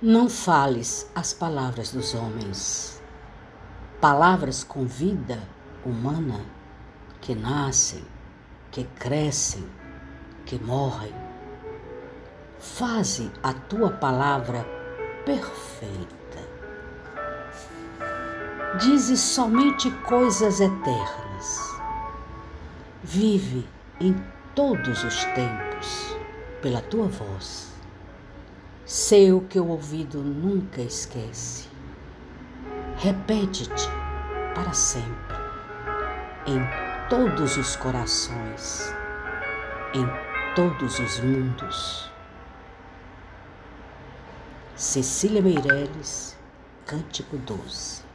Não fales as palavras dos homens, palavras com vida humana que nascem, que crescem, que morrem. Faze a tua palavra perfeita. Dizes somente coisas eternas. Vive em todos os tempos pela tua voz Sei o que o ouvido nunca esquece. Repete-te para sempre, em todos os corações, em todos os mundos. Cecília Meireles, Cântico 12